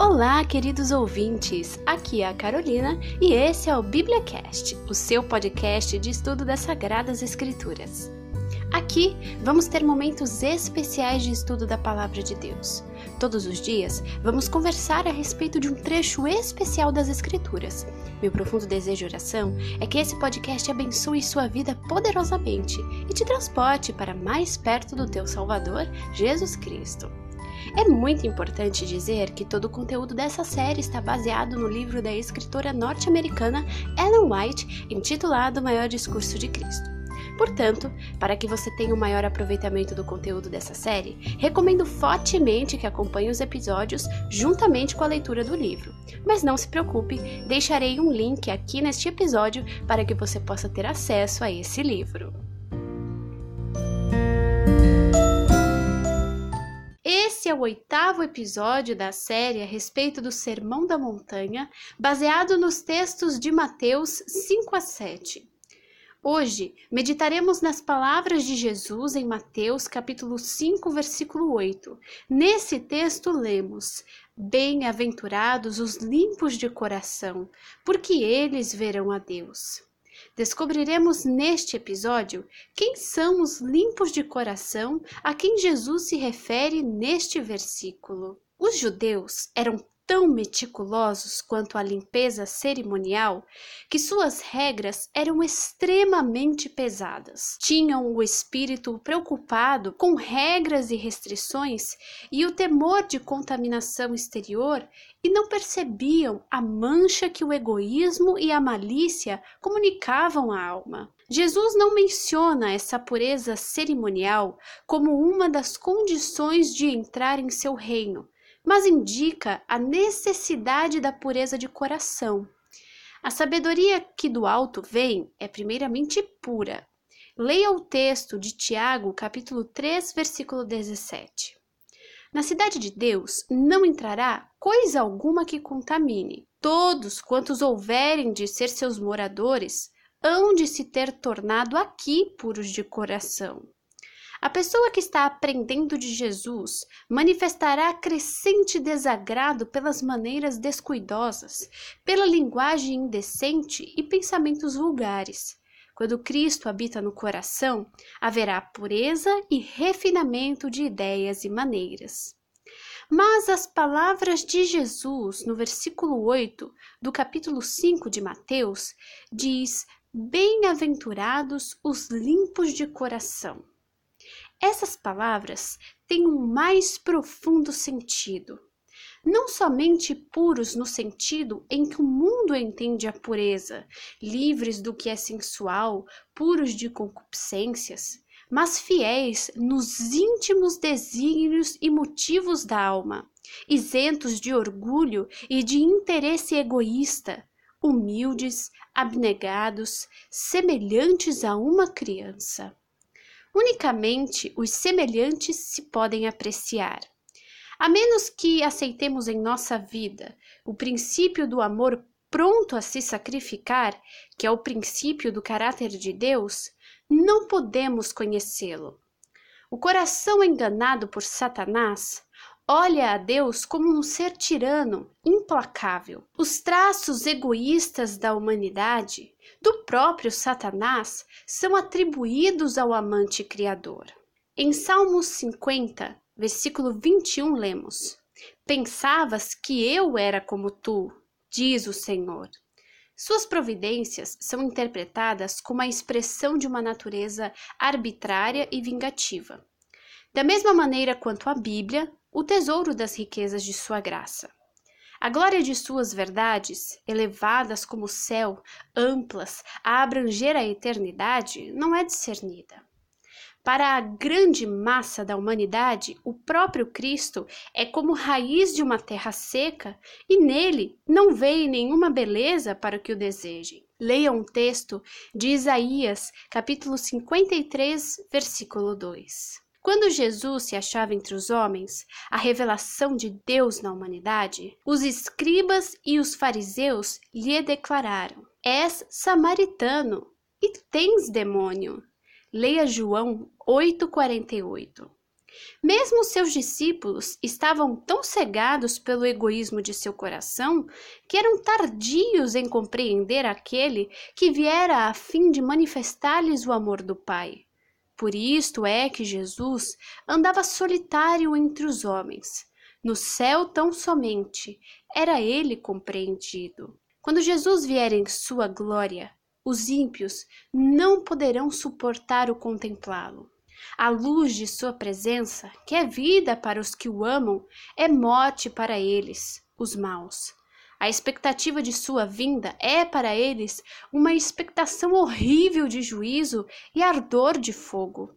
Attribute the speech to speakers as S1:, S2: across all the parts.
S1: Olá, queridos ouvintes! Aqui é a Carolina e esse é o BíbliaCast, o seu podcast de estudo das Sagradas Escrituras. Aqui vamos ter momentos especiais de estudo da Palavra de Deus. Todos os dias vamos conversar a respeito de um trecho especial das Escrituras. Meu profundo desejo e oração é que esse podcast abençoe sua vida poderosamente e te transporte para mais perto do teu Salvador, Jesus Cristo. É muito importante dizer que todo o conteúdo dessa série está baseado no livro da escritora norte-americana Ellen White, intitulado Maior Discurso de Cristo. Portanto, para que você tenha o um maior aproveitamento do conteúdo dessa série, recomendo fortemente que acompanhe os episódios juntamente com a leitura do livro. Mas não se preocupe, deixarei um link aqui neste episódio para que você possa ter acesso a esse livro. É o oitavo episódio da série a respeito do Sermão da Montanha, baseado nos textos de Mateus 5 a 7. Hoje meditaremos nas palavras de Jesus em Mateus capítulo 5, versículo 8. Nesse texto lemos: Bem-aventurados os limpos de coração, porque eles verão a Deus. Descobriremos neste episódio quem são os limpos de coração a quem Jesus se refere neste versículo. Os judeus eram tão meticulosos quanto à limpeza cerimonial que suas regras eram extremamente pesadas. Tinham o espírito preocupado com regras e restrições e o temor de contaminação exterior e não percebiam a mancha que o egoísmo e a malícia comunicavam à alma. Jesus não menciona essa pureza cerimonial como uma das condições de entrar em seu reino mas indica a necessidade da pureza de coração. A sabedoria que do alto vem é primeiramente pura. Leia o texto de Tiago, capítulo 3, versículo 17. Na cidade de Deus não entrará coisa alguma que contamine. Todos quantos houverem de ser seus moradores hão de se ter tornado aqui puros de coração. A pessoa que está aprendendo de Jesus manifestará crescente desagrado pelas maneiras descuidosas, pela linguagem indecente e pensamentos vulgares. Quando Cristo habita no coração, haverá pureza e refinamento de ideias e maneiras. Mas as palavras de Jesus no versículo 8 do capítulo 5 de Mateus diz: Bem-aventurados os limpos de coração. Essas palavras têm um mais profundo sentido. Não somente puros no sentido em que o mundo entende a pureza, livres do que é sensual, puros de concupiscências, mas fiéis nos íntimos desígnios e motivos da alma, isentos de orgulho e de interesse egoísta, humildes, abnegados, semelhantes a uma criança. Unicamente os semelhantes se podem apreciar. A menos que aceitemos em nossa vida o princípio do amor pronto a se sacrificar, que é o princípio do caráter de Deus, não podemos conhecê-lo. O coração enganado por Satanás olha a Deus como um ser tirano, implacável. Os traços egoístas da humanidade, do próprio Satanás, são atribuídos ao amante criador. Em Salmos 50, versículo 21, lemos: Pensavas que eu era como tu, diz o Senhor. Suas providências são interpretadas como a expressão de uma natureza arbitrária e vingativa. Da mesma maneira quanto a Bíblia, o tesouro das riquezas de sua graça. A glória de suas verdades, elevadas como o céu, amplas, a abranger a eternidade, não é discernida. Para a grande massa da humanidade, o próprio Cristo é como raiz de uma terra seca e nele não vê nenhuma beleza para o que o desejem. Leia um texto de Isaías, capítulo 53, versículo 2. Quando Jesus se achava entre os homens, a revelação de Deus na humanidade, os escribas e os fariseus lhe declararam: És samaritano e tens demônio. Leia João 8,48. Mesmo seus discípulos estavam tão cegados pelo egoísmo de seu coração que eram tardios em compreender aquele que viera a fim de manifestar-lhes o amor do Pai. Por isto é que Jesus andava solitário entre os homens. No céu tão somente era ele compreendido. Quando Jesus vier em sua glória, os ímpios não poderão suportar o contemplá-lo. A luz de sua presença, que é vida para os que o amam, é morte para eles, os maus. A expectativa de sua vinda é para eles uma expectação horrível de juízo e ardor de fogo.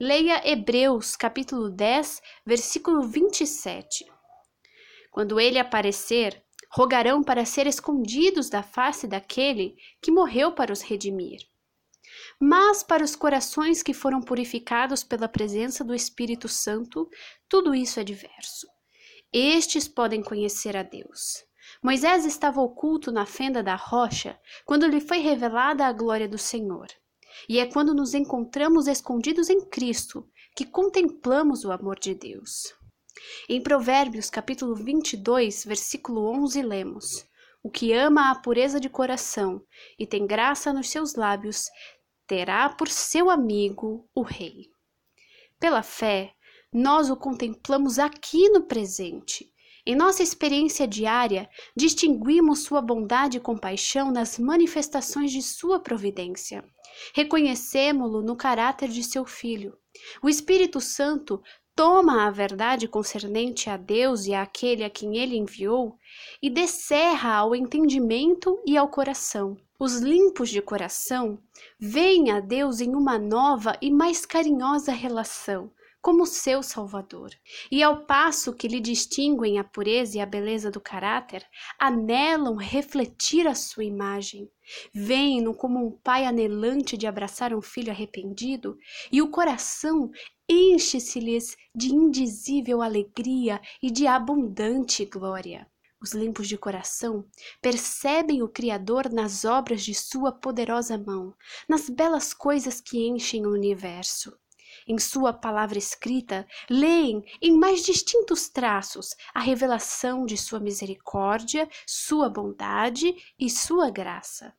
S1: Leia Hebreus, capítulo 10, versículo 27. Quando ele aparecer, rogarão para ser escondidos da face daquele que morreu para os redimir. Mas para os corações que foram purificados pela presença do Espírito Santo, tudo isso é diverso. Estes podem conhecer a Deus. Moisés estava oculto na fenda da rocha quando lhe foi revelada a glória do Senhor. E é quando nos encontramos escondidos em Cristo que contemplamos o amor de Deus. Em Provérbios, capítulo 22, versículo 11, lemos: O que ama a pureza de coração e tem graça nos seus lábios, terá por seu amigo o Rei. Pela fé, nós o contemplamos aqui no presente. Em nossa experiência diária, distinguimos sua bondade e compaixão nas manifestações de sua providência. Reconhecemos-lo no caráter de seu Filho. O Espírito Santo toma a verdade concernente a Deus e àquele a quem ele enviou e descerra ao entendimento e ao coração. Os limpos de coração veem a Deus em uma nova e mais carinhosa relação, como seu Salvador. E ao passo que lhe distinguem a pureza e a beleza do caráter, anelam refletir a sua imagem. Veem-no como um pai anelante de abraçar um filho arrependido, e o coração enche-se-lhes de indizível alegria e de abundante glória. Os limpos de coração percebem o Criador nas obras de sua poderosa mão, nas belas coisas que enchem o universo. Em sua palavra escrita, leem em mais distintos traços a revelação de sua misericórdia, sua bondade e sua graça.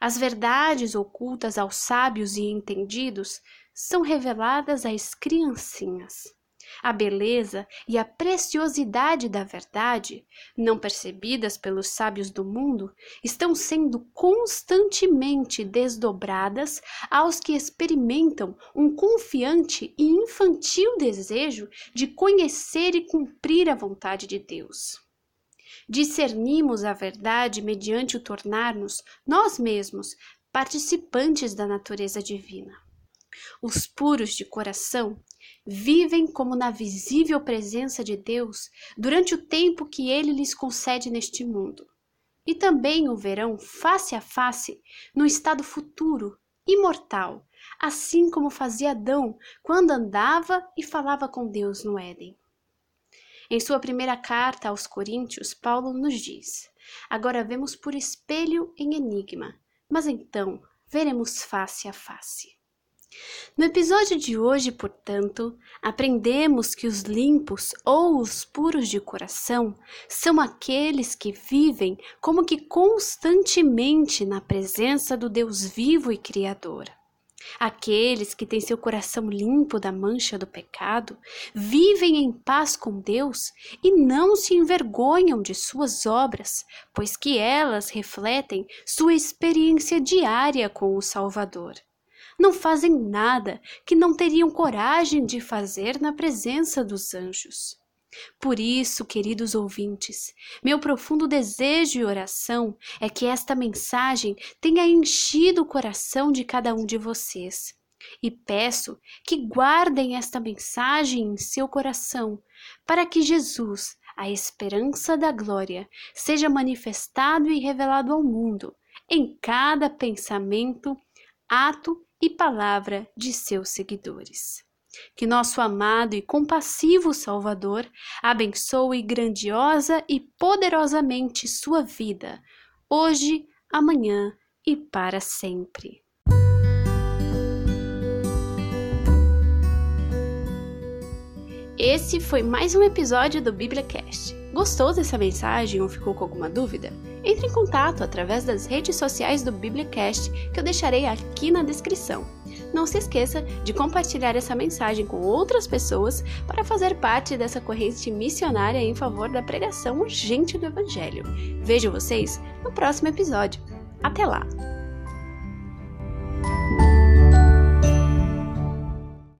S1: As verdades ocultas aos sábios e entendidos são reveladas às criancinhas. A beleza e a preciosidade da verdade, não percebidas pelos sábios do mundo, estão sendo constantemente desdobradas aos que experimentam um confiante e infantil desejo de conhecer e cumprir a vontade de Deus. Discernimos a verdade mediante o tornar-nos, nós mesmos, participantes da natureza divina. Os puros de coração vivem como na visível presença de Deus durante o tempo que ele lhes concede neste mundo. E também o verão face a face no estado futuro, imortal, assim como fazia Adão quando andava e falava com Deus no Éden. Em sua primeira carta aos Coríntios, Paulo nos diz: Agora vemos por espelho em enigma, mas então veremos face a face. No episódio de hoje, portanto, aprendemos que os limpos ou os puros de coração são aqueles que vivem como que constantemente na presença do Deus vivo e Criador. Aqueles que têm seu coração limpo da mancha do pecado vivem em paz com Deus e não se envergonham de suas obras, pois que elas refletem sua experiência diária com o Salvador não fazem nada que não teriam coragem de fazer na presença dos anjos. Por isso, queridos ouvintes, meu profundo desejo e oração é que esta mensagem tenha enchido o coração de cada um de vocês. E peço que guardem esta mensagem em seu coração, para que Jesus, a esperança da glória, seja manifestado e revelado ao mundo, em cada pensamento, ato e palavra de seus seguidores. Que nosso amado e compassivo Salvador abençoe grandiosa e poderosamente sua vida, hoje, amanhã e para sempre. Esse foi mais um episódio do BíbliaCast. Gostou dessa mensagem ou ficou com alguma dúvida? Entre em contato através das redes sociais do BíbliaCast que eu deixarei aqui na descrição. Não se esqueça de compartilhar essa mensagem com outras pessoas para fazer parte dessa corrente missionária em favor da pregação urgente do Evangelho. Vejo vocês no próximo episódio. Até lá!